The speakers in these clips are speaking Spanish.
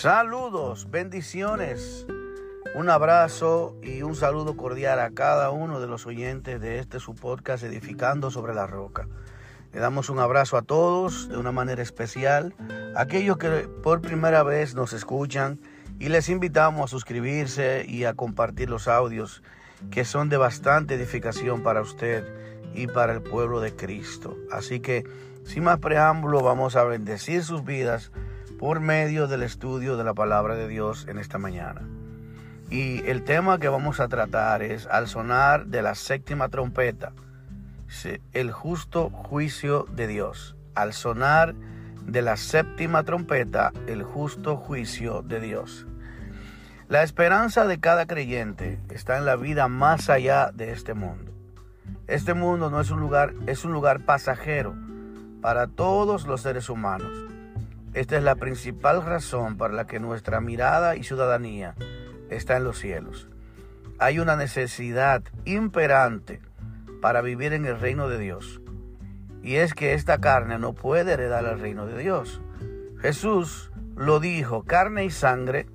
Saludos, bendiciones, un abrazo y un saludo cordial a cada uno de los oyentes de este su podcast Edificando sobre la Roca. Le damos un abrazo a todos de una manera especial, aquellos que por primera vez nos escuchan y les invitamos a suscribirse y a compartir los audios que son de bastante edificación para usted y para el pueblo de Cristo. Así que, sin más preámbulo, vamos a bendecir sus vidas por medio del estudio de la palabra de Dios en esta mañana. Y el tema que vamos a tratar es al sonar de la séptima trompeta, el justo juicio de Dios. Al sonar de la séptima trompeta, el justo juicio de Dios. La esperanza de cada creyente está en la vida más allá de este mundo. Este mundo no es un lugar, es un lugar pasajero para todos los seres humanos. Esta es la principal razón para la que nuestra mirada y ciudadanía está en los cielos. Hay una necesidad imperante para vivir en el reino de Dios. Y es que esta carne no puede heredar el reino de Dios. Jesús lo dijo, carne y sangre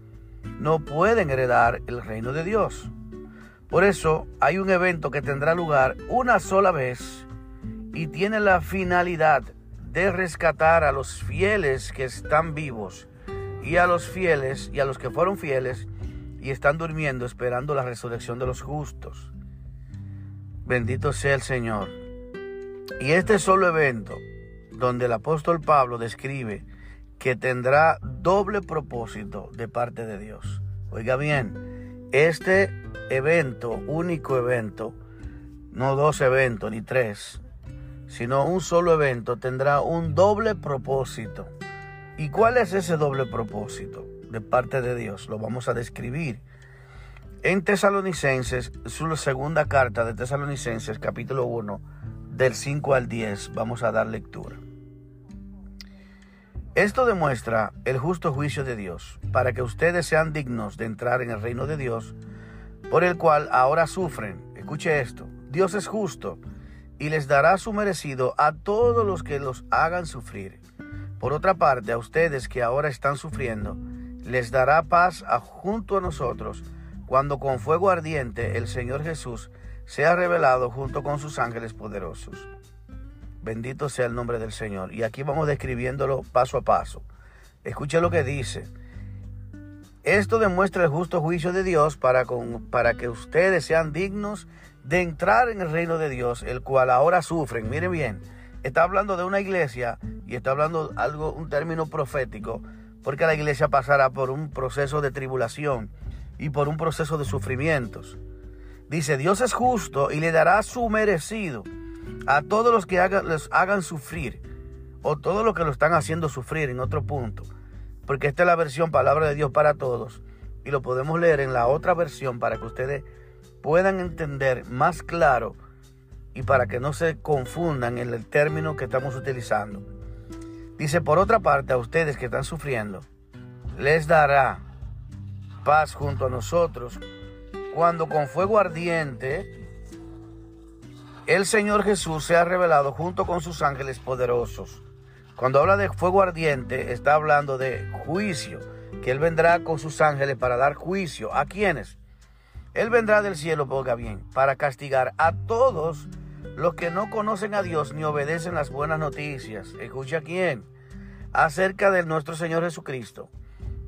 no pueden heredar el reino de Dios. Por eso hay un evento que tendrá lugar una sola vez y tiene la finalidad de rescatar a los fieles que están vivos y a los fieles y a los que fueron fieles y están durmiendo esperando la resurrección de los justos. Bendito sea el Señor. Y este solo evento, donde el apóstol Pablo describe que tendrá doble propósito de parte de Dios. Oiga bien, este evento, único evento, no dos eventos ni tres, sino un solo evento, tendrá un doble propósito. ¿Y cuál es ese doble propósito de parte de Dios? Lo vamos a describir. En Tesalonicenses, su segunda carta de Tesalonicenses, capítulo 1, del 5 al 10, vamos a dar lectura. Esto demuestra el justo juicio de Dios, para que ustedes sean dignos de entrar en el reino de Dios, por el cual ahora sufren. Escuche esto, Dios es justo y les dará su merecido a todos los que los hagan sufrir. Por otra parte, a ustedes que ahora están sufriendo, les dará paz junto a nosotros, cuando con fuego ardiente el Señor Jesús sea revelado junto con sus ángeles poderosos. Bendito sea el nombre del Señor. Y aquí vamos describiéndolo paso a paso. Escuche lo que dice. Esto demuestra el justo juicio de Dios para, con, para que ustedes sean dignos de entrar en el reino de Dios, el cual ahora sufren. Mire bien, está hablando de una iglesia y está hablando algo, un término profético, porque la iglesia pasará por un proceso de tribulación y por un proceso de sufrimientos. Dice, Dios es justo y le dará su merecido a todos los que les hagan sufrir, o todos los que lo están haciendo sufrir en otro punto, porque esta es la versión palabra de Dios para todos, y lo podemos leer en la otra versión para que ustedes puedan entender más claro y para que no se confundan en el término que estamos utilizando. Dice, por otra parte, a ustedes que están sufriendo, les dará paz junto a nosotros cuando con fuego ardiente el Señor Jesús se ha revelado junto con sus ángeles poderosos. Cuando habla de fuego ardiente, está hablando de juicio, que Él vendrá con sus ángeles para dar juicio. ¿A quiénes? Él vendrá del cielo, ponga bien, para castigar a todos los que no conocen a Dios ni obedecen las buenas noticias. Escucha quién. Acerca de nuestro Señor Jesucristo.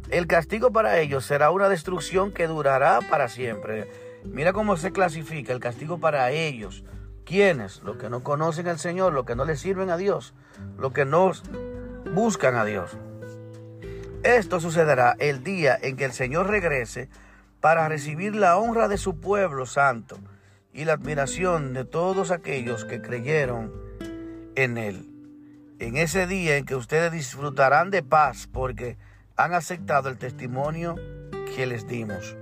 El castigo para ellos será una destrucción que durará para siempre. Mira cómo se clasifica el castigo para ellos. ¿Quiénes? Los que no conocen al Señor, los que no le sirven a Dios, los que no buscan a Dios. Esto sucederá el día en que el Señor regrese para recibir la honra de su pueblo santo y la admiración de todos aquellos que creyeron en Él. En ese día en que ustedes disfrutarán de paz porque han aceptado el testimonio que les dimos.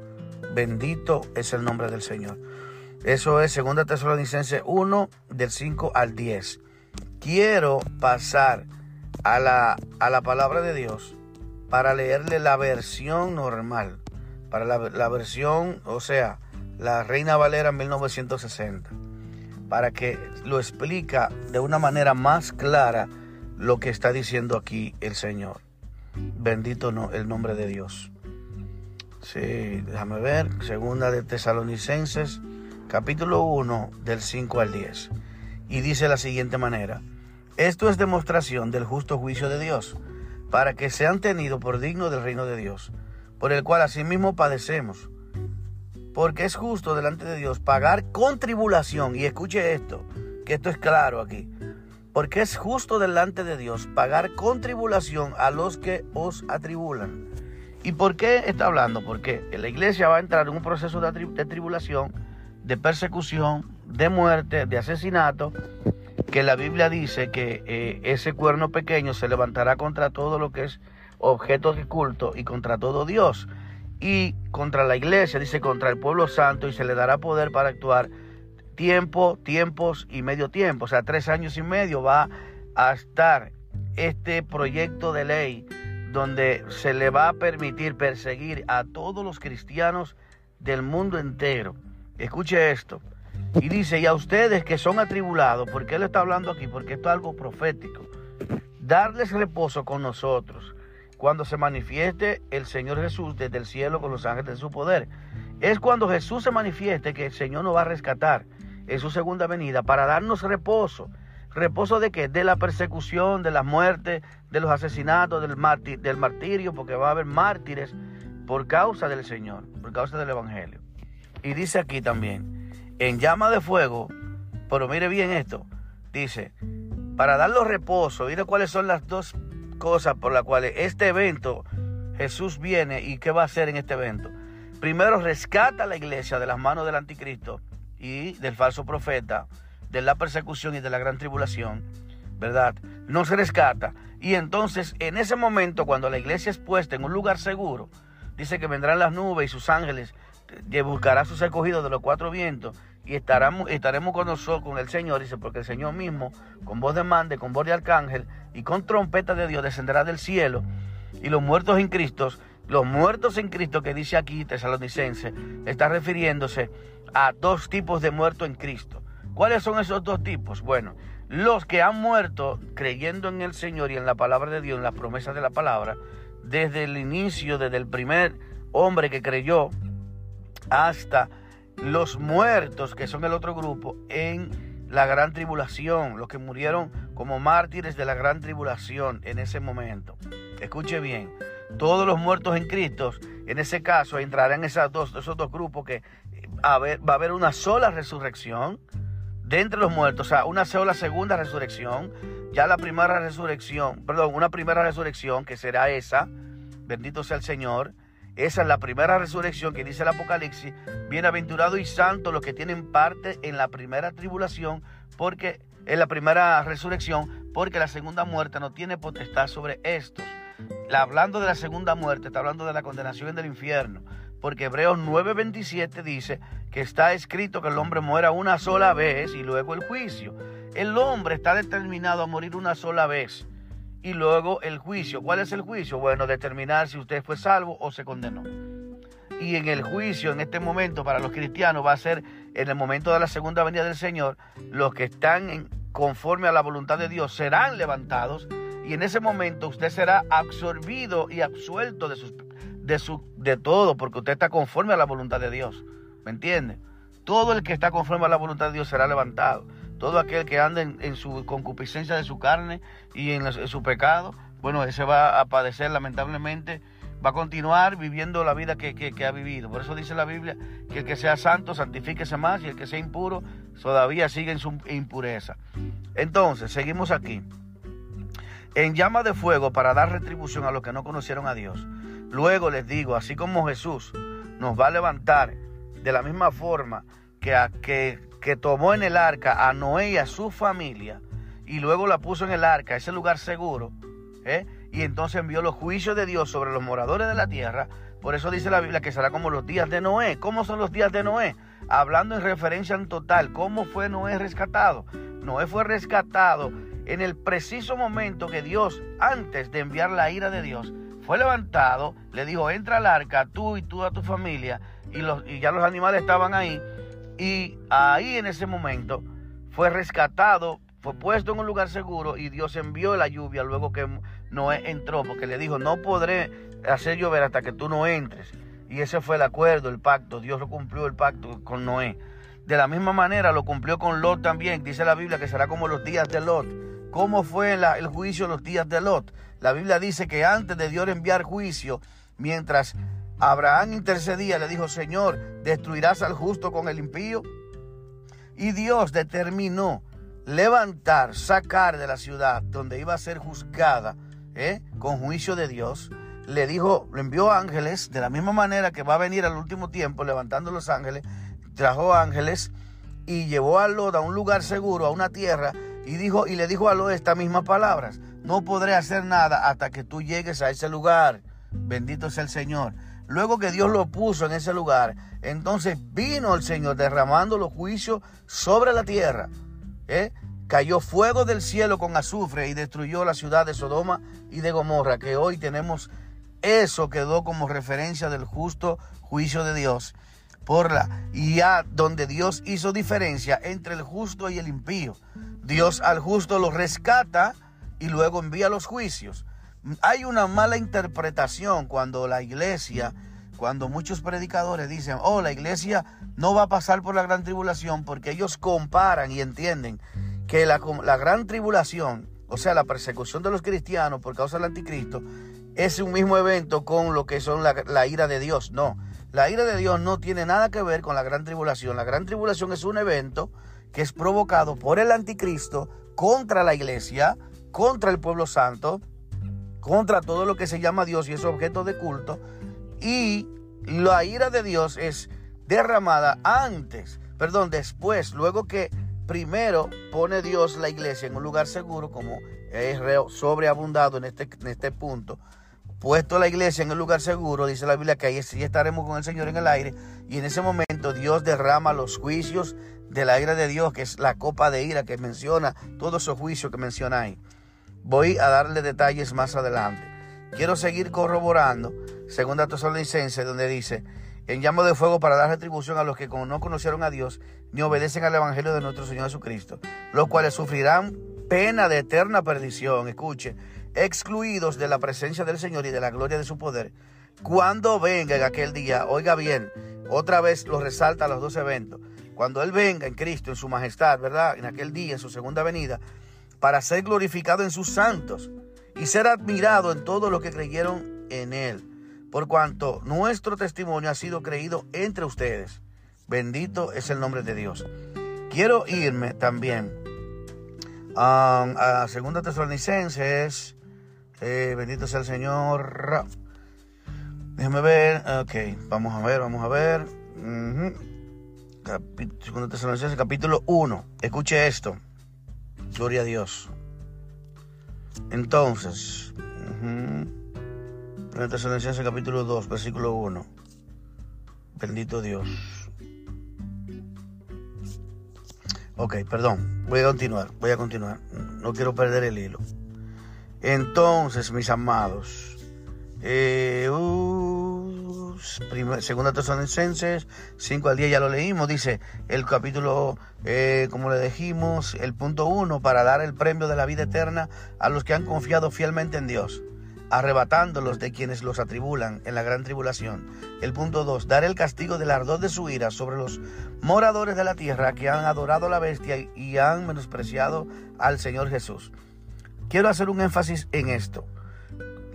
Bendito es el nombre del Señor. Eso es 2 Tesalonicenses 1 del 5 al 10. Quiero pasar a la, a la palabra de Dios para leerle la versión normal para la, versión, o sea, la Reina Valera 1960, para que lo explica de una manera más clara lo que está diciendo aquí el Señor. Bendito no, el nombre de Dios. Sí, déjame ver. Segunda de Tesalonicenses, capítulo 1, del 5 al 10. Y dice la siguiente manera. Esto es demostración del justo juicio de Dios, para que sean tenidos por dignos del reino de Dios, por el cual asimismo padecemos. Porque es justo delante de Dios pagar con tribulación, y escuche esto, que esto es claro aquí, porque es justo delante de Dios pagar con tribulación a los que os atribulan. ¿Y por qué está hablando? Porque la iglesia va a entrar en un proceso de, tribulación, de persecución, de muerte, de asesinato, que la Biblia dice que eh, ese cuerno pequeño se levantará contra todo lo que es objeto de culto y contra todo Dios y contra la iglesia, dice contra el pueblo santo y se le dará poder para actuar tiempo, tiempos y medio tiempo, o sea, tres años y medio va a estar este proyecto de ley donde se le va a permitir perseguir a todos los cristianos del mundo entero. Escuche esto, y dice, y a ustedes que son atribulados, ¿por qué le está hablando aquí? Porque esto es algo profético. Darles reposo con nosotros cuando se manifieste el Señor Jesús desde el cielo con los ángeles de su poder. Es cuando Jesús se manifieste que el Señor nos va a rescatar en su segunda venida para darnos reposo. ¿Reposo de qué? De la persecución, de la muerte, de los asesinatos, del, martirio, porque va a haber mártires por causa del Señor, por causa del Evangelio. Y dice aquí también, en llama de fuego, pero mire bien esto, dice, para darlos reposo, mire cuáles son las dos cosas por las cuales este evento, Jesús viene y qué va a hacer en este evento. Primero, rescata a la iglesia de las manos del anticristo y del falso profeta, de la persecución y de la gran tribulación, ¿verdad? No se rescata. Y entonces, en ese momento, cuando la iglesia es puesta en un lugar seguro, dice que vendrán las nubes y sus ángeles que buscará sus escogidos de los cuatro vientos y estaremos, estaremos con nosotros, con el Señor, dice, porque el Señor mismo, con voz de mande, con voz de arcángel y con trompeta de Dios, descenderá del cielo. Y los muertos en Cristo, los muertos en Cristo que dice aquí Tesalonicense, está refiriéndose a dos tipos de muertos en Cristo. ¿Cuáles son esos dos tipos? Bueno, los que han muerto creyendo en el Señor y en la palabra de Dios, en las promesas de la palabra, desde el inicio, desde el primer hombre que creyó, hasta los muertos, que son el otro grupo, en la gran tribulación, los que murieron como mártires de la gran tribulación en ese momento. Escuche bien, todos los muertos en Cristo, en ese caso, entrarán esas dos, esos dos grupos que va a haber una sola resurrección de entre los muertos, o sea, una sola segunda resurrección, ya la primera resurrección, perdón, una primera resurrección que será esa, bendito sea el Señor, esa es la primera resurrección que dice el Apocalipsis. Bienaventurado y santo los que tienen parte en la primera tribulación, porque en la primera resurrección, porque la segunda muerte no tiene potestad sobre estos. hablando de la segunda muerte, está hablando de la condenación del infierno. Porque Hebreos 9:27 dice que está escrito que el hombre muera una sola vez y luego el juicio. El hombre está determinado a morir una sola vez y luego el juicio. ¿Cuál es el juicio? Bueno, determinar si usted fue salvo o se condenó. Y en el juicio, en este momento, para los cristianos, va a ser en el momento de la segunda venida del Señor, los que están en, conforme a la voluntad de Dios serán levantados y en ese momento usted será absorbido y absuelto de, sus, de, su, de todo, porque usted está conforme a la voluntad de Dios. ¿Me entiende? Todo el que está conforme a la voluntad de Dios será levantado. Todo aquel que anda en, su concupiscencia de su carne y en, su pecado, bueno, ese va a padecer lamentablemente, va a continuar viviendo la vida que, ha vivido. Por eso dice la Biblia que el que sea santo, santifíquese más y el que sea impuro, todavía sigue en su impureza. Entonces, seguimos aquí. En llama de fuego para dar retribución a los que no conocieron a Dios. Luego les digo, así como Jesús nos va a levantar de la misma forma que, que que tomó en el arca a Noé y a su familia y luego la puso en el arca, ese lugar seguro, ¿eh? Y entonces envió los juicios de Dios sobre los moradores de la tierra. Por eso dice la Biblia que será como los días de Noé. ¿Cómo son los días de Noé? Hablando en referencia en total, ¿cómo fue Noé rescatado? Noé fue rescatado en el preciso momento que Dios, antes de enviar la ira de Dios, fue levantado, le dijo, entra al arca, tú y tú a tu familia, y, los, y ya los animales estaban ahí, y ahí en ese momento fue rescatado, fue puesto en un lugar seguro y Dios envió la lluvia luego que Noé entró, porque le dijo, no podré hacer llover hasta que tú no entres. Y ese fue el acuerdo, el pacto. Dios lo cumplió el pacto con Noé. De la misma manera lo cumplió con Lot también. Dice la Biblia que será como los días de Lot. ¿Cómo fue el juicio los días de Lot? La Biblia dice que antes de Dios enviar juicio, mientras Abraham intercedía, le dijo, Señor, ¿destruirás al justo con el impío? Y Dios determinó levantar, sacar de la ciudad donde iba a ser juzgada ¿eh? con juicio de Dios. Le dijo, le envió ángeles, de la misma manera que va a venir al último tiempo levantando los ángeles, trajo ángeles y llevó a Lot a un lugar seguro, a una tierra, y, dijo, y le dijo a Lot estas mismas palabras, no podré hacer nada hasta que tú llegues a ese lugar. Bendito sea el Señor. Luego que Dios lo puso en ese lugar, entonces vino el Señor derramando los juicios sobre la tierra. ¿eh? Cayó fuego del cielo con azufre y destruyó la ciudad de Sodoma y de Gomorra, que hoy tenemos eso quedó como referencia del justo juicio de Dios. Por la, ya donde Dios hizo diferencia entre el justo y el impío. Dios al justo lo rescata y luego envía los juicios. Hay una mala interpretación cuando la iglesia, cuando muchos predicadores dicen, oh, la iglesia no va a pasar por la gran tribulación porque ellos comparan y entienden que la, gran tribulación, o sea, la persecución de los cristianos por causa del anticristo, es un mismo evento con lo que son la, la ira de Dios. No, la ira de Dios no tiene nada que ver con la gran tribulación. La gran tribulación es un evento que es provocado por el anticristo contra la iglesia, contra el pueblo santo, contra todo lo que se llama Dios y es objeto de culto. Y la ira de Dios es derramada antes, perdón, después, luego que primero pone Dios la iglesia en un lugar seguro, como es sobreabundado en este, en este punto. Puesto la iglesia en un lugar seguro, dice la Biblia que ahí sí estaremos con el Señor en el aire. Y en ese momento Dios derrama los juicios de la ira de Dios, que es la copa de ira que menciona, todos esos juicios que menciona ahí. Voy a darle detalles más adelante. Quiero seguir corroborando, segunda Tesalonicense, donde dice, en llamo de fuego para dar retribución a los que no conocieron a Dios ni obedecen al Evangelio de nuestro Señor Jesucristo, los cuales sufrirán pena de eterna perdición, escuche, excluidos de la presencia del Señor y de la gloria de su poder, cuando venga en aquel día, oiga bien, otra vez lo resalta los dos eventos, cuando Él venga en Cristo, en su majestad, ¿verdad? En aquel día, en su segunda venida, para ser glorificado en sus santos y ser admirado en todos los que creyeron en Él, por cuanto nuestro testimonio ha sido creído entre ustedes. Bendito es el nombre de Dios. Quiero irme también um, a Segunda Tesalonicenses. Eh, bendito sea el Señor. Déjame ver. Ok, vamos a ver, vamos a ver. Segunda Tesalonicenses, capítulo 1. Escuche esto. Gloria a Dios. Entonces. Capítulo 2, versículo 1. Bendito Dios. Ok, perdón. Voy a continuar, voy a continuar. No quiero perder el hilo. Entonces, mis amados, eh, uh, segunda Tesalonicenses 5 al 10 ya lo leímos, dice el capítulo eh, como le dijimos, el punto uno, para dar el premio de la vida eterna a los que han confiado fielmente en Dios, arrebatándolos de quienes los atribulan en la gran tribulación. El punto dos, dar el castigo del ardor de su ira sobre los moradores de la tierra que han adorado a la bestia y han menospreciado al Señor Jesús. Quiero hacer un énfasis en esto.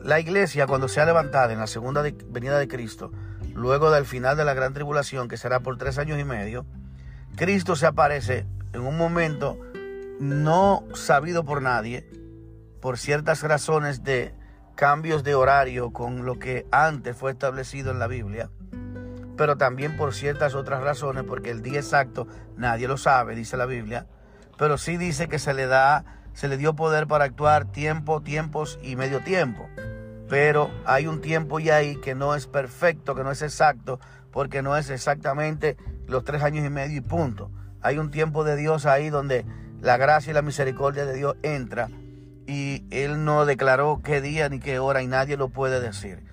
La iglesia, cuando sea levantada en la segunda venida de Cristo, luego del final de la gran tribulación, que será por tres años y medio, Cristo se aparece en un momento no sabido por nadie, por ciertas razones de cambios de horario con lo que antes fue establecido en la Biblia, pero también por ciertas otras razones, porque el día exacto nadie lo sabe, dice la Biblia, pero sí dice que se le da, se le dio poder para actuar tiempo, tiempos y medio tiempo. Pero hay un tiempo ya ahí que no es perfecto, que no es exacto, porque no es exactamente los tres años y medio y punto. Hay un tiempo de Dios ahí donde la gracia y la misericordia de Dios entra y Él no declaró qué día ni qué hora y nadie lo puede decir.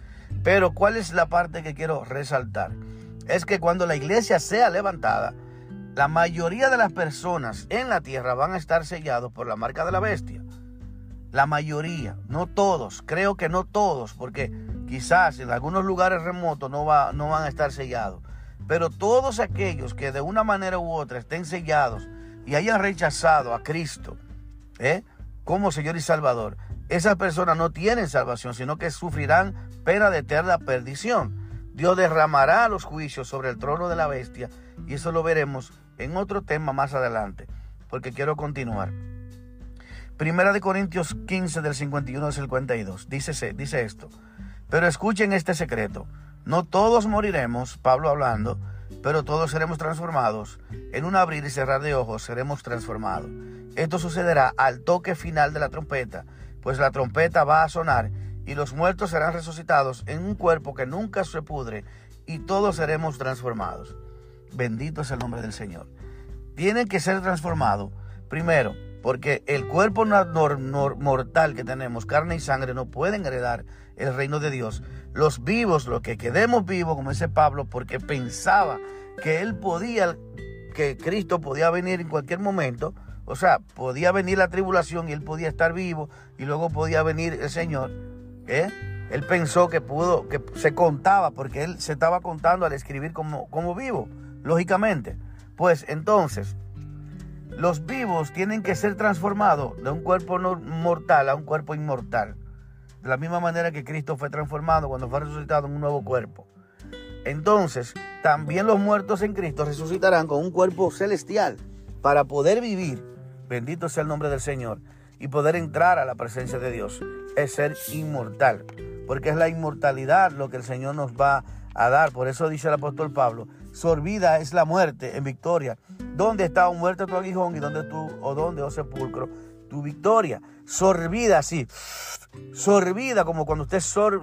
Pero ¿cuál es la parte que quiero resaltar? Es que cuando la iglesia sea levantada, la mayoría de las personas en la tierra van a estar sellados por la marca de la bestia. la mayoría, no todos, creo que no todos, porque quizás en algunos lugares remotos no, va, no van a estar sellados, pero todos aquellos que de una manera u otra estén sellados y hayan rechazado a Cristo ¿eh? Como Señor y Salvador, esas personas no tienen salvación, sino que sufrirán pena de eterna perdición. Dios derramará los juicios sobre el trono de la bestia y eso lo veremos en otro tema más adelante, porque quiero continuar. Primera de Corintios 15 del 51 al 52. Dice, dice esto. Pero escuchen este secreto. No todos moriremos, Pablo hablando, pero todos seremos transformados. En un abrir y cerrar de ojos seremos transformados. Esto sucederá al toque final de la trompeta, pues la trompeta va a sonar y los muertos serán resucitados en un cuerpo que nunca se pudre y todos seremos transformados. Bendito es el nombre del Señor. Tienen que ser transformados primero porque el cuerpo mortal que tenemos, carne y sangre, no pueden heredar el reino de Dios. Los vivos, los que quedemos vivos, como dice Pablo, porque pensaba que él podía, que Cristo podía venir en cualquier momento. O sea, podía venir la tribulación y él podía estar vivo y luego podía venir el Señor. ¿eh? Él pensó que pudo, que se contaba, porque él se estaba contando al escribir como, como vivo, lógicamente. Pues entonces, los vivos tienen que ser transformados de un cuerpo mortal a un cuerpo inmortal. De la misma manera que Cristo fue transformado cuando fue resucitado en un nuevo cuerpo. Entonces, también los muertos en Cristo resucitarán con un cuerpo celestial para poder vivir, bendito sea el nombre del Señor, y poder entrar a la presencia de Dios. Es ser inmortal, porque es la inmortalidad lo que el Señor nos va a dar. Por eso dice el apóstol Pablo, sorbida es la muerte en victoria. ¿Dónde está muerto tu aguijón y dónde tú, o dónde, oh sepulcro, tu victoria? Sorbida así, sorbida como cuando usted sor,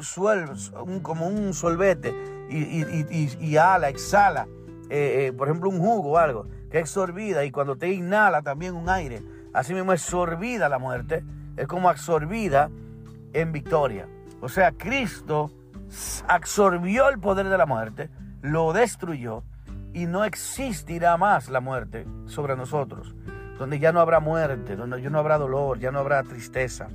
como un solvete y, ala, exhala, eh, eh, por ejemplo, un jugo o algo, que es sorbida y cuando te inhala también un aire, así mismo es sorbida la muerte, es como absorbida en victoria. O sea, Cristo absorbió el poder de la muerte, lo destruyó y no existirá más la muerte sobre nosotros, donde ya no habrá muerte, donde ya no habrá dolor, ya no habrá tristeza,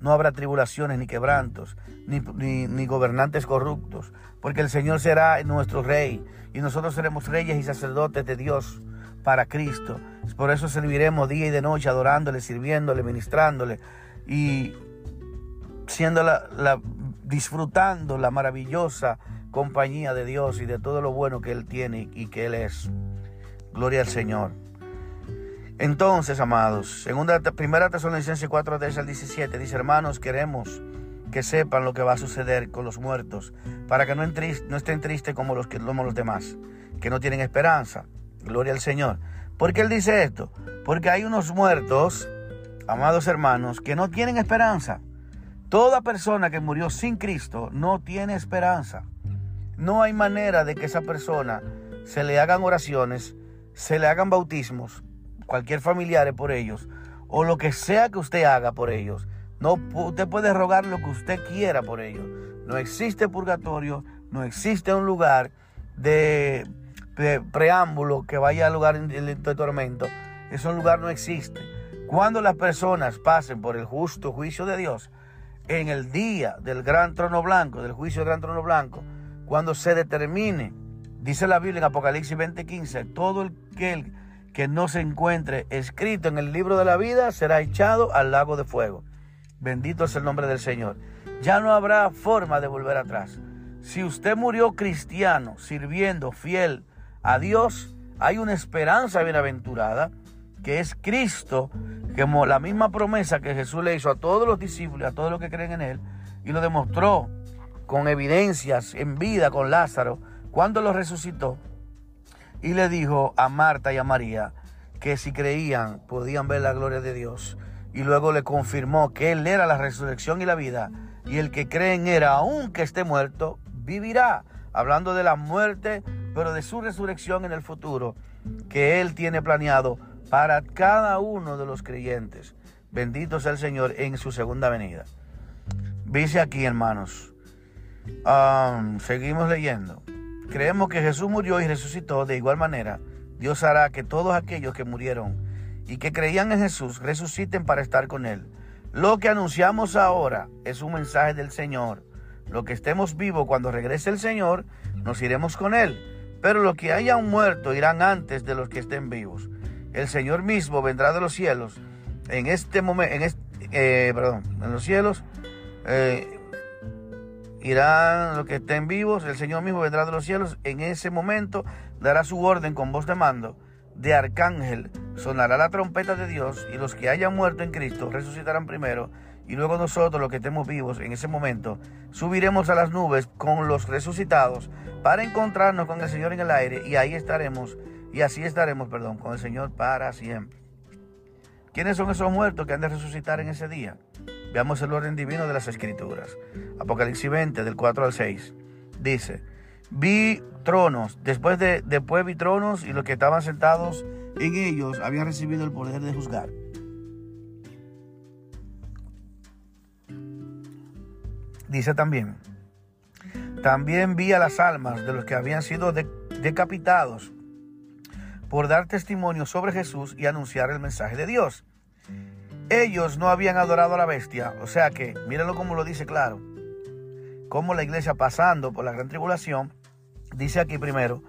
no habrá tribulaciones ni quebrantos, ni, ni, gobernantes corruptos, porque el Señor será nuestro rey y nosotros seremos reyes y sacerdotes de Dios para Cristo. Por eso serviremos día y de noche adorándole, sirviéndole, ministrándole y siendo la, disfrutando la maravillosa compañía de Dios y de todo lo bueno que Él tiene y que Él es. Gloria al Señor. Entonces, amados, segunda, primera Tesalonicenses 4, 10 al 17, dice, hermanos, queremos que sepan lo que va a suceder con los muertos, para que no, no estén tristes como los, que, como los demás, que no tienen esperanza. Gloria al Señor. ¿Por qué Él dice esto? Porque hay unos muertos, amados hermanos, que no tienen esperanza. Toda persona que murió sin Cristo no tiene esperanza. No hay manera de que esa persona se le hagan oraciones, se le hagan bautismos, cualquier familiar por ellos, o lo que sea que usted haga por ellos. No, usted puede rogar lo que usted quiera por ellos. No existe purgatorio, no existe un lugar de, preámbulo que vaya al lugar de tormento. Ese lugar no existe. Cuando las personas pasen por el justo juicio de Dios, en el día del gran trono blanco, del juicio del gran trono blanco, cuando se determine, dice la Biblia en Apocalipsis 20:15, todo el que, que no se encuentre escrito en el libro de la vida será echado al lago de fuego. Bendito es el nombre del Señor. Ya no habrá forma de volver atrás. Si usted murió cristiano, sirviendo fiel a Dios, hay una esperanza bienaventurada que es Cristo, como la misma promesa que Jesús le hizo a todos los discípulos, a todos los que creen en Él, y lo demostró con evidencias en vida con Lázaro, cuando lo resucitó, y le dijo a Marta y a María que si creían podían ver la gloria de Dios. Y luego le confirmó que Él era la resurrección y la vida, y el que cree en Él, aunque esté muerto, vivirá. Hablando de la muerte, pero de su resurrección en el futuro, que Él tiene planeado para cada uno de los creyentes. Bendito sea el Señor en su segunda venida. Dice aquí, hermanos, seguimos leyendo. Creemos que Jesús murió y resucitó. De igual manera, Dios hará que todos aquellos que murieron y que creían en Jesús resuciten para estar con Él. Lo que anunciamos ahora es un mensaje del Señor. Lo que estemos vivos cuando regrese el Señor, nos iremos con Él. Pero los que hayan muerto irán antes de los que estén vivos. El Señor mismo vendrá de los cielos en este momento, en eh, perdón, en los cielos eh, irán los que estén vivos. El Señor mismo vendrá de los cielos. En ese momento dará su orden con voz de mando de arcángel. Sonará la trompeta de Dios y los que hayan muerto en Cristo resucitarán primero y luego nosotros los que estemos vivos en ese momento subiremos a las nubes con los resucitados para encontrarnos con el Señor en el aire y ahí estaremos y así estaremos, perdón, con el Señor para siempre. ¿Quiénes son esos muertos que han de resucitar en ese día? Veamos el orden divino de las escrituras. Apocalipsis 20 del 4 al 6 dice, vi tronos, después de después vi tronos y los que estaban sentados en ellos habían recibido el poder de juzgar. Dice también, también vi a las almas de los que habían sido decapitados por dar testimonio sobre Jesús y anunciar el mensaje de Dios. Ellos no habían adorado a la bestia, o sea que, mírenlo como lo dice claro, como la iglesia pasando por la gran tribulación, dice aquí primero,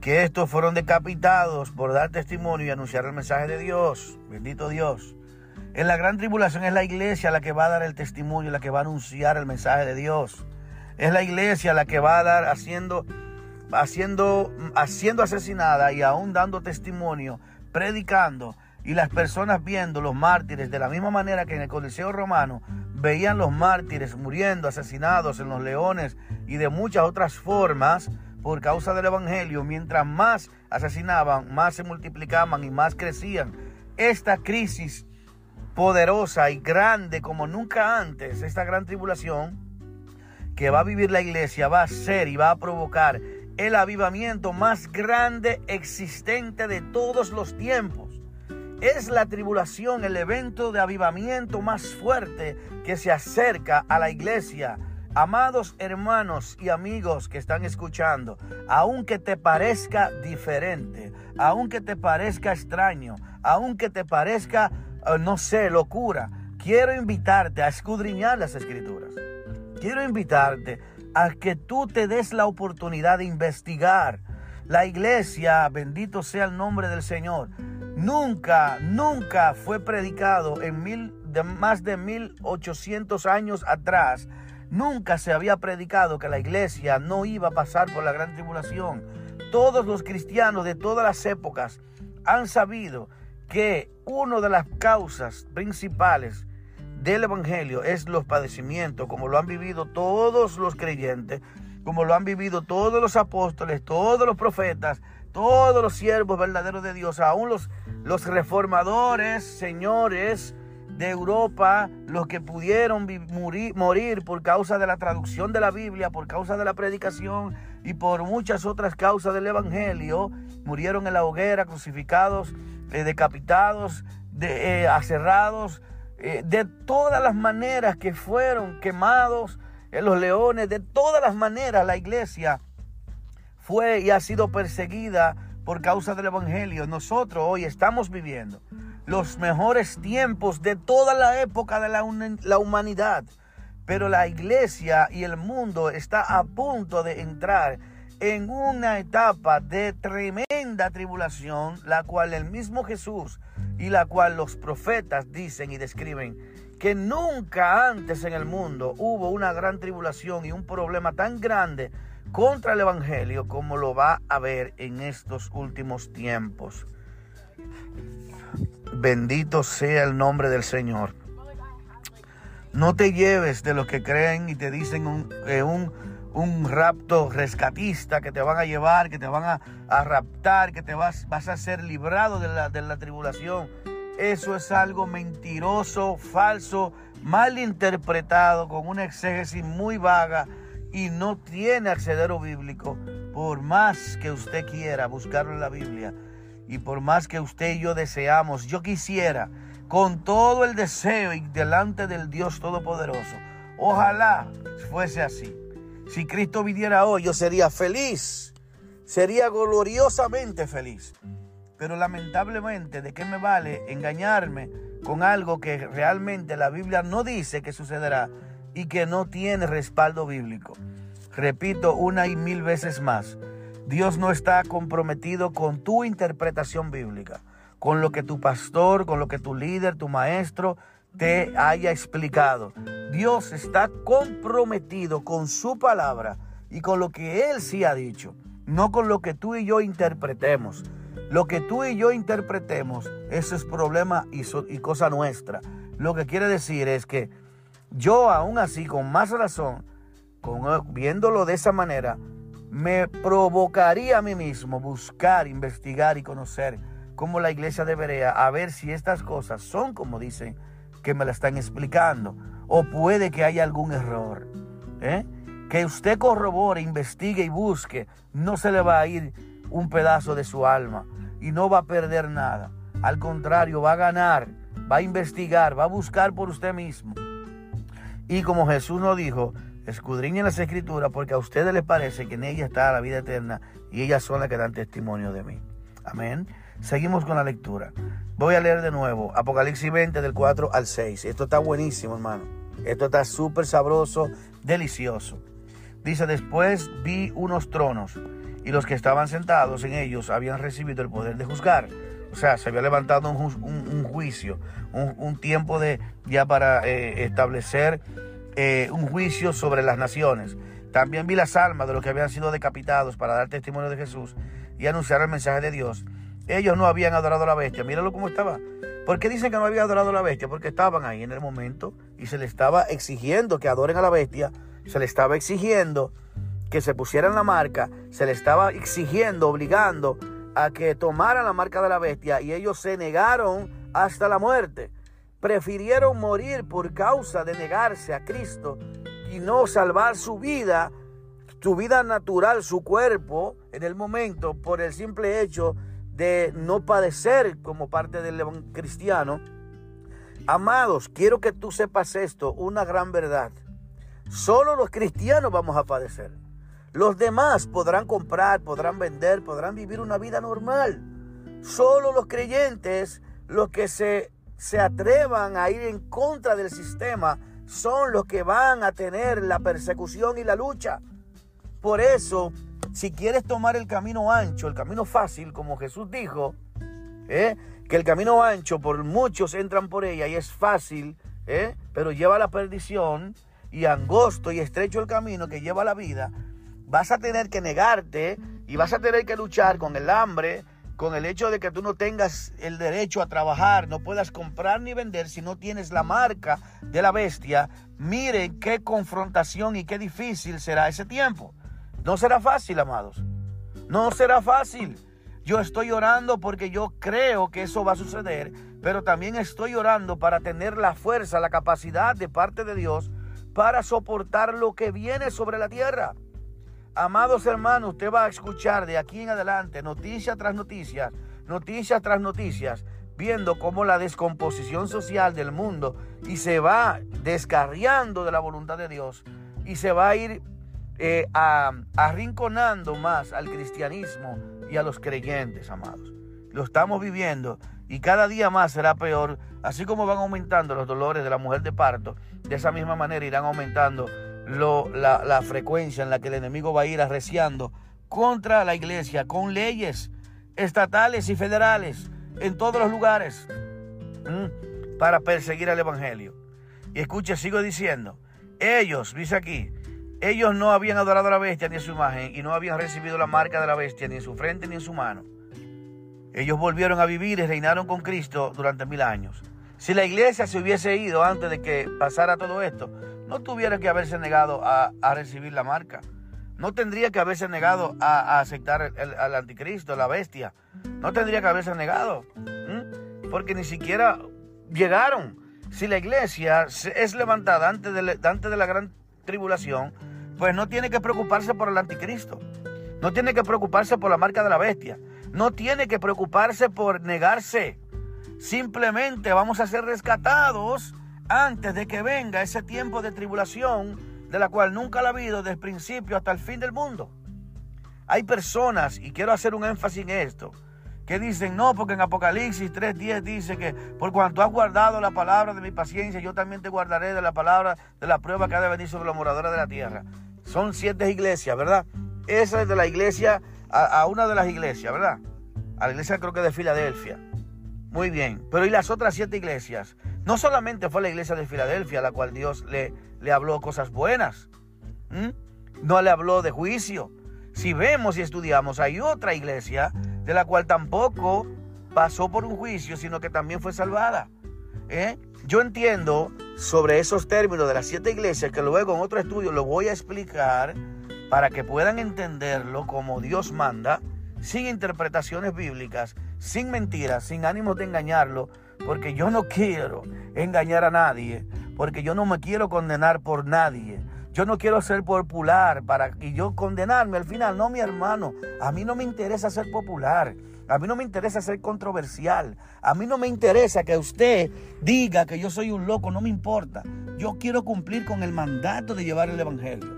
que estos fueron decapitados por dar testimonio y anunciar el mensaje de Dios. Bendito Dios. En la gran tribulación es la iglesia la que va a dar el testimonio, la que va a anunciar el mensaje de Dios. Es la iglesia la que va a dar haciendo, haciendo, haciendo asesinada y aún dando testimonio, predicando. Y las personas viendo los mártires de la misma manera que en el Coliseo Romano veían los mártires muriendo, asesinados en los leones y de muchas otras formas por causa del Evangelio. Mientras más asesinaban, más se multiplicaban y más crecían. Esta crisis poderosa y grande como nunca antes, esta gran tribulación que va a vivir la iglesia va a ser y va a provocar el avivamiento más grande existente de todos los tiempos. Es la tribulación, el evento de avivamiento más fuerte que se acerca a la iglesia. Amados hermanos y amigos que están escuchando, aunque te parezca diferente, aunque te parezca extraño, aunque te parezca eh, no sé, locura, quiero invitarte a escudriñar las escrituras. Quiero invitarte a que tú te des la oportunidad de investigar. La iglesia, bendito sea el nombre del Señor, nunca, nunca fue predicado en mil, de más de 1800 años atrás. Nunca se había predicado que la iglesia no iba a pasar por la gran tribulación. Todos los cristianos de todas las épocas han sabido que una de las causas principales del Evangelio es los padecimientos, como lo han vivido todos los creyentes, como lo han vivido todos los apóstoles, todos los profetas, todos los siervos verdaderos de Dios, aún los, los reformadores, señores de Europa, los que pudieron morir, por causa de la traducción de la Biblia, por causa de la predicación y por muchas otras causas del Evangelio, murieron en la hoguera, crucificados eh, decapitados, de, eh, aserrados, eh, de todas las maneras que fueron quemados en los leones, de todas las maneras la iglesia fue y ha sido perseguida por causa del Evangelio. Nosotros hoy estamos viviendo los mejores tiempos de toda la época de la, la humanidad. Pero la iglesia y el mundo está a punto de entrar en una etapa de tremenda tribulación, la cual el mismo Jesús y la cual los profetas dicen y describen que nunca antes en el mundo hubo una gran tribulación y un problema tan grande contra el Evangelio como lo va a haber en estos últimos tiempos. Bendito sea el nombre del Señor. No te lleves de los que creen y te dicen un, eh, un un rapto rescatista que te van a llevar, que te van a, raptar, que te vas, vas a ser librado de la, de la tribulación. Eso es algo mentiroso, falso, mal interpretado, con una exégesis muy vaga y no tiene accedero bíblico. Por más que usted quiera buscarlo en la Biblia y por más que usted y yo deseamos, yo quisiera con todo el deseo y delante del Dios Todopoderoso, ojalá fuese así si Cristo viniera hoy, yo sería feliz. Sería gloriosamente feliz. Pero lamentablemente, ¿de qué me vale engañarme con algo que realmente la Biblia no dice que sucederá y que no tiene respaldo bíblico. Repito una y mil veces más, Dios no está comprometido con tu interpretación bíblica, con lo que tu pastor, con lo que tu líder, tu maestro te haya explicado. Dios está comprometido con su palabra y con lo que Él sí ha dicho, no con lo que tú y yo interpretemos. Lo que tú y yo interpretemos, eso es problema y, y cosa nuestra. Lo que quiere decir es que yo aún así, con más razón, con, viéndolo de esa manera, me provocaría a mí mismo buscar, investigar y conocer cómo la iglesia debería, a ver si estas cosas son como dicen que me la están explicando, o puede que haya algún error. ¿eh? Que usted corrobore, investigue y busque, no se le va a ir un pedazo de su alma y no va a perder nada. Al contrario, va a ganar, va a investigar, va a buscar por usted mismo. Y como Jesús nos dijo, escudriñen las escrituras porque a ustedes les parece que en ella está la vida eterna y ellas son las que dan testimonio de mí. Amén. Seguimos con la lectura. Voy a leer de nuevo Apocalipsis 20 del 4 al 6. Esto está buenísimo, hermano. Esto está súper sabroso, delicioso. Dice, después vi unos tronos y los que estaban sentados en ellos habían recibido el poder de juzgar. O sea, se había levantado un, juicio, un, tiempo de ya para eh, establecer eh, un juicio sobre las naciones. También vi las almas de los que habían sido decapitados para dar testimonio de Jesús y anunciar el mensaje de Dios. Ellos no habían adorado a la bestia. Míralo cómo estaba. ¿Por qué dicen que no habían adorado a la bestia? Porque estaban ahí en el momento y se les estaba exigiendo que adoren a la bestia. Se les estaba exigiendo que se pusieran la marca. Se les estaba exigiendo, obligando a que tomaran la marca de la bestia. Y ellos se negaron hasta la muerte. Prefirieron morir por causa de negarse a Cristo y no salvar su vida, su vida natural, su cuerpo, en el momento, por el simple hecho de no padecer como parte del cristiano. Amados, quiero que tú sepas esto, una gran verdad. Solo los cristianos vamos a padecer. Los demás podrán comprar, podrán vender, podrán vivir una vida normal. Solo los creyentes, los que se, se atrevan a ir en contra del sistema, son los que van a tener la persecución y la lucha. Por eso si quieres tomar el camino ancho, el camino fácil, como Jesús dijo, ¿eh? que el camino ancho por muchos entran por ella y es fácil, ¿eh? pero lleva a la perdición y angosto y estrecho el camino que lleva a la vida, vas a tener que negarte y vas a tener que luchar con el hambre, con el hecho de que tú no tengas el derecho a trabajar, no puedas comprar ni vender si no tienes la marca de la bestia. Miren qué confrontación y qué difícil será ese tiempo. No será fácil, amados. No será fácil. Yo estoy orando porque yo creo que eso va a suceder, pero también estoy orando para tener la fuerza, la capacidad de parte de Dios para soportar lo que viene sobre la tierra. Amados hermanos, usted va a escuchar de aquí en adelante noticia tras noticia, noticias tras noticias, viendo cómo la descomposición social del mundo y se va descarriando de la voluntad de Dios y se va a ir eh, arrinconando más al cristianismo y a los creyentes, amados. Lo estamos viviendo y cada día más será peor, así como van aumentando los dolores de la mujer de parto, de esa misma manera irán aumentando la, la, frecuencia en la que el enemigo va a ir arreciando contra la iglesia con leyes estatales y federales en todos los lugares para perseguir al evangelio. Y escuche, sigo diciendo, ellos, dice aquí, ellos no habían adorado a la bestia ni a su imagen y no habían recibido la marca de la bestia ni en su frente ni en su mano. Ellos volvieron a vivir y reinaron con Cristo durante mil años. Si la iglesia se hubiese ido antes de que pasara todo esto, no tuviera que haberse negado a, recibir la marca. No tendría que haberse negado a, aceptar al anticristo, la bestia. No tendría que haberse negado. Porque ni siquiera llegaron. Si la iglesia es levantada antes de, antes de la gran tribulación, pues no tiene que preocuparse por el anticristo. No tiene que preocuparse por la marca de la bestia. No tiene que preocuparse por negarse. Simplemente vamos a ser rescatados antes de que venga ese tiempo de tribulación de la cual nunca la ha habido desde el principio hasta el fin del mundo. Hay personas, y quiero hacer un énfasis en esto, que dicen, no, porque en Apocalipsis 3.10 dice que por cuanto has guardado la palabra de mi paciencia, yo también te guardaré de la palabra de la prueba que ha de venir sobre los moradores de la tierra. Son siete iglesias, ¿verdad? Esa es de la iglesia, a, una de las iglesias, ¿verdad? A la iglesia creo que de Filadelfia. Muy bien, pero ¿y las otras siete iglesias? No solamente fue la iglesia de Filadelfia a la cual Dios le, le habló cosas buenas, no le habló de juicio. Si vemos y estudiamos, hay otra iglesia de la cual tampoco pasó por un juicio, sino que también fue salvada. ¿eh? Yo entiendo sobre esos términos de las siete iglesias que luego en otro estudio lo voy a explicar para que puedan entenderlo como Dios manda, sin interpretaciones bíblicas, sin mentiras, sin ánimos de engañarlo, porque yo no quiero engañar a nadie, porque yo no me quiero condenar por nadie. Yo no quiero ser popular para y yo condenarme al final. No, mi hermano, a mí no me interesa ser popular. A mí no me interesa ser controversial. A mí no me interesa que usted diga que yo soy un loco. No me importa. Yo quiero cumplir con el mandato de llevar el Evangelio.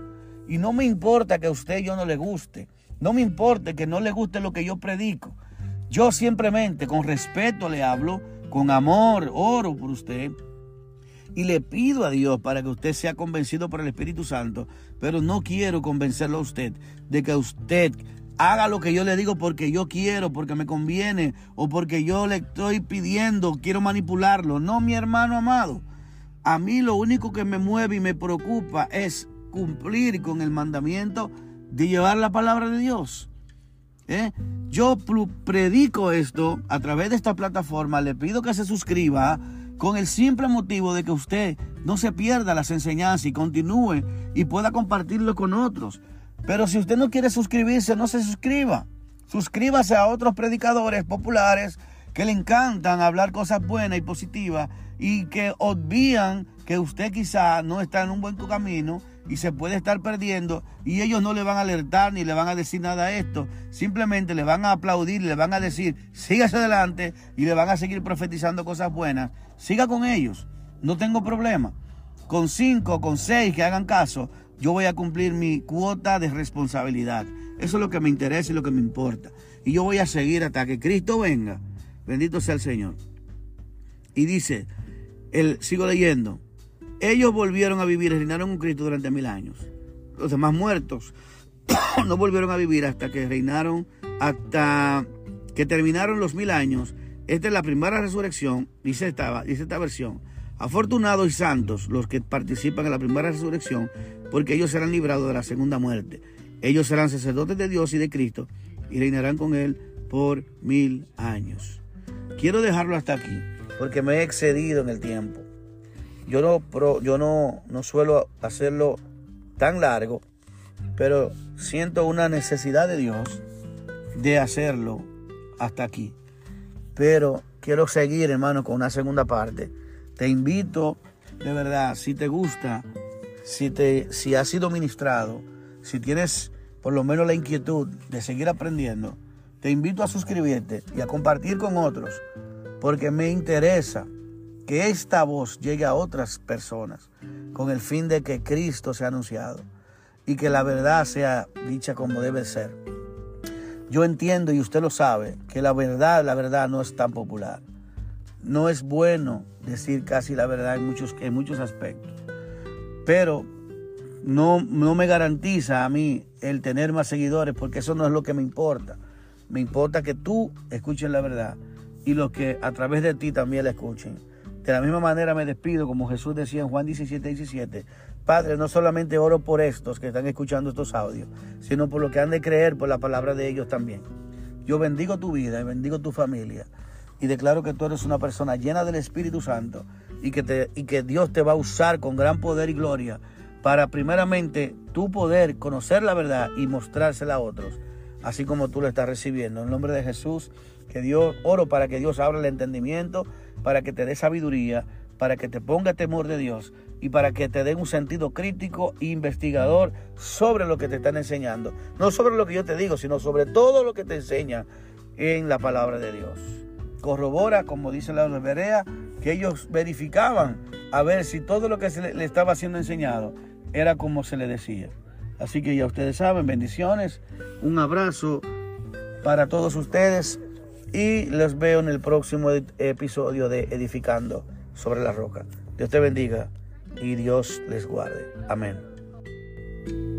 Y no me importa que a usted yo no le guste. No me importa que no le guste lo que yo predico. Yo simplemente con respeto le hablo, con amor, oro por usted y le pido a Dios para que usted sea convencido por el Espíritu Santo, pero no quiero convencerlo a usted de que usted haga lo que yo le digo porque yo quiero, porque me conviene o porque yo le estoy pidiendo, quiero manipularlo. No, mi hermano amado. A mí lo único que me mueve y me preocupa es cumplir con el mandamiento de llevar la palabra de Dios. ¿Eh? Yo predico esto a través de esta plataforma, le pido que se suscriba con el simple motivo de que usted no se pierda las enseñanzas y continúe y pueda compartirlo con otros. Pero si usted no quiere suscribirse, no se suscriba. Suscríbase a otros predicadores populares que le encantan hablar cosas buenas y positivas y que obvían que usted quizá no está en un buen camino y se puede estar perdiendo y ellos no le van a alertar ni le van a decir nada a esto. Simplemente le van a aplaudir, le van a decir, sígase adelante y le van a seguir profetizando cosas buenas. Siga con ellos, no tengo problema. Con cinco, con seis que hagan caso, yo voy a cumplir mi cuota de responsabilidad. Eso es lo que me interesa y lo que me importa. Y yo voy a seguir hasta que Cristo venga. Bendito sea el Señor. Y dice, el, sigo leyendo, ellos volvieron a vivir reinaron con Cristo durante mil años. Los demás muertos no volvieron a vivir hasta que reinaron, hasta que terminaron los mil años. Esta es la primera resurrección, dice esta, dice esta versión. Afortunados y santos los que participan en la primera resurrección, porque ellos serán librados de la segunda muerte. Ellos serán sacerdotes de Dios y de Cristo y reinarán con Él por mil años. Quiero dejarlo hasta aquí, porque me he excedido en el tiempo. Yo no, yo no, no suelo hacerlo tan largo, pero siento una necesidad de Dios de hacerlo hasta aquí. Pero quiero seguir, hermano, con una segunda parte. Te invito, de verdad, si te gusta, si, te, si has sido ministrado, si tienes por lo menos la inquietud de seguir aprendiendo, te invito a suscribirte y a compartir con otros, porque me interesa que esta voz llegue a otras personas con el fin de que Cristo sea anunciado y que la verdad sea dicha como debe ser. Yo entiendo y usted lo sabe que la verdad, la verdad no es tan popular. No es bueno decir casi la verdad en muchos, en muchos aspectos. Pero no, no me garantiza a mí el tener más seguidores porque eso no es lo que me importa. Me importa que tú escuches la verdad y los que a través de ti también la escuchen. De la misma manera me despido, como Jesús decía en Juan 17, 17. Padre, no solamente oro por estos que están escuchando estos audios, sino por lo que han de creer por la palabra de ellos también. Yo bendigo tu vida y bendigo tu familia y declaro que tú eres una persona llena del Espíritu Santo y que, te, y que Dios te va a usar con gran poder y gloria para primeramente tú poder conocer la verdad y mostrársela a otros, así como tú lo estás recibiendo. En nombre de Jesús, que Dios, oro para que Dios abra el entendimiento para que te dé sabiduría, para que te ponga temor de Dios y para que te dé un sentido crítico e investigador sobre lo que te están enseñando. No sobre lo que yo te digo, sino sobre todo lo que te enseña en la palabra de Dios. Corrobora, como dice la Berea, que ellos verificaban a ver si todo lo que se le estaba siendo enseñado era como se le decía. Así que ya ustedes saben, bendiciones, un abrazo para todos ustedes y los veo en el próximo episodio de Edificando sobre la Roca. Dios te bendiga y Dios les guarde. Amén.